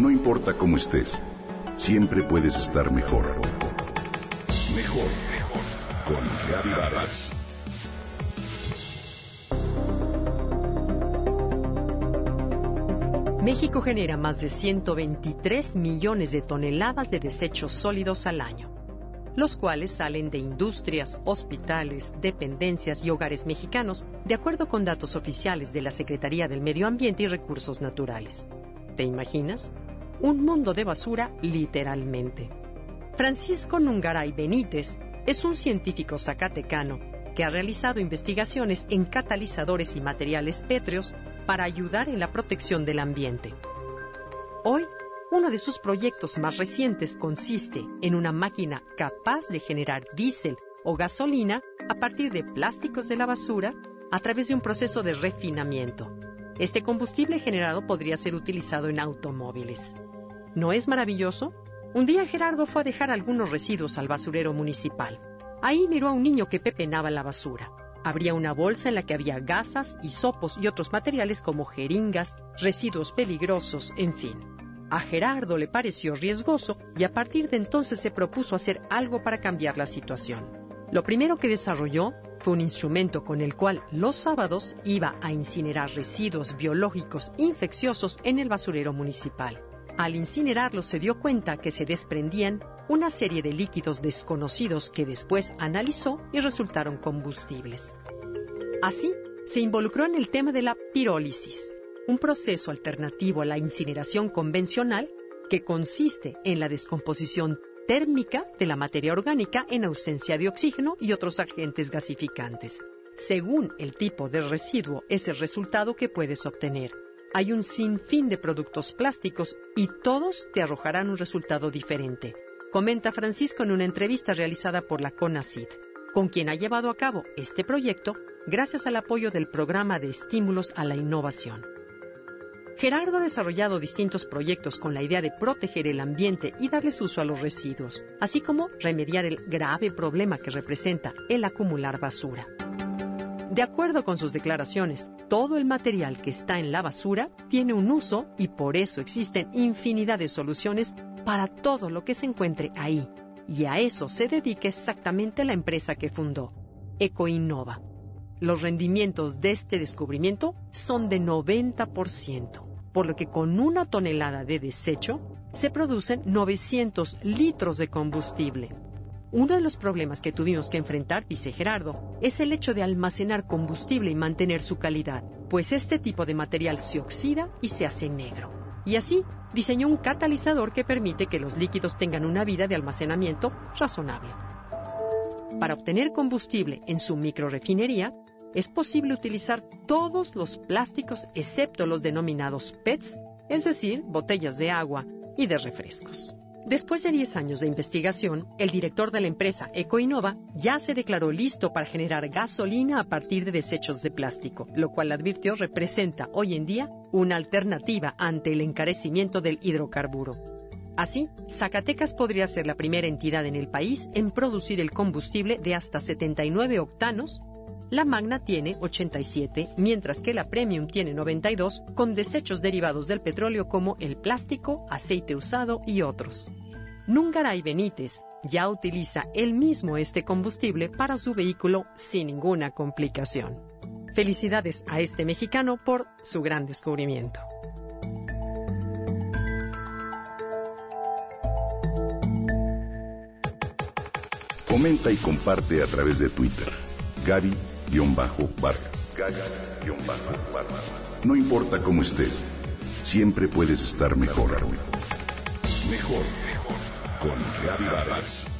No importa cómo estés, siempre puedes estar mejor. Mejor, mejor. Con Reavivadas. México genera más de 123 millones de toneladas de desechos sólidos al año, los cuales salen de industrias, hospitales, dependencias y hogares mexicanos, de acuerdo con datos oficiales de la Secretaría del Medio Ambiente y Recursos Naturales. ¿Te imaginas? Un mundo de basura literalmente. Francisco Nungaray Benítez es un científico zacatecano que ha realizado investigaciones en catalizadores y materiales pétreos para ayudar en la protección del ambiente. Hoy, uno de sus proyectos más recientes consiste en una máquina capaz de generar diésel o gasolina a partir de plásticos de la basura a través de un proceso de refinamiento. Este combustible generado podría ser utilizado en automóviles. ¿No es maravilloso? Un día Gerardo fue a dejar algunos residuos al basurero municipal. Ahí miró a un niño que pepenaba la basura. Habría una bolsa en la que había gasas, hisopos y otros materiales como jeringas, residuos peligrosos, en fin. A Gerardo le pareció riesgoso y a partir de entonces se propuso hacer algo para cambiar la situación. Lo primero que desarrolló fue un instrumento con el cual los sábados iba a incinerar residuos biológicos infecciosos en el basurero municipal. Al incinerarlos se dio cuenta que se desprendían una serie de líquidos desconocidos que después analizó y resultaron combustibles. Así, se involucró en el tema de la pirólisis, un proceso alternativo a la incineración convencional que consiste en la descomposición térmica de la materia orgánica en ausencia de oxígeno y otros agentes gasificantes. Según el tipo de residuo es el resultado que puedes obtener hay un sinfín de productos plásticos y todos te arrojarán un resultado diferente, comenta Francisco en una entrevista realizada por la CONACID, con quien ha llevado a cabo este proyecto gracias al apoyo del programa de estímulos a la innovación. Gerardo ha desarrollado distintos proyectos con la idea de proteger el ambiente y darles uso a los residuos, así como remediar el grave problema que representa el acumular basura. De acuerdo con sus declaraciones, todo el material que está en la basura tiene un uso y por eso existen infinidad de soluciones para todo lo que se encuentre ahí. Y a eso se dedica exactamente la empresa que fundó, Ecoinnova. Los rendimientos de este descubrimiento son de 90%, por lo que con una tonelada de desecho se producen 900 litros de combustible. Uno de los problemas que tuvimos que enfrentar, dice Gerardo, es el hecho de almacenar combustible y mantener su calidad, pues este tipo de material se oxida y se hace negro. Y así diseñó un catalizador que permite que los líquidos tengan una vida de almacenamiento razonable. Para obtener combustible en su microrefinería, es posible utilizar todos los plásticos excepto los denominados PETs, es decir, botellas de agua y de refrescos. Después de 10 años de investigación, el director de la empresa Ecoinova ya se declaró listo para generar gasolina a partir de desechos de plástico, lo cual advirtió representa hoy en día una alternativa ante el encarecimiento del hidrocarburo. Así, Zacatecas podría ser la primera entidad en el país en producir el combustible de hasta 79 octanos la Magna tiene 87, mientras que la Premium tiene 92, con desechos derivados del petróleo como el plástico, aceite usado y otros. Nungaray Benítez ya utiliza él mismo este combustible para su vehículo sin ninguna complicación. Felicidades a este mexicano por su gran descubrimiento. Comenta y comparte a través de Twitter. Vargas No importa cómo estés, siempre puedes estar mejor. Mejor, mejor. Con Gaby Vargas.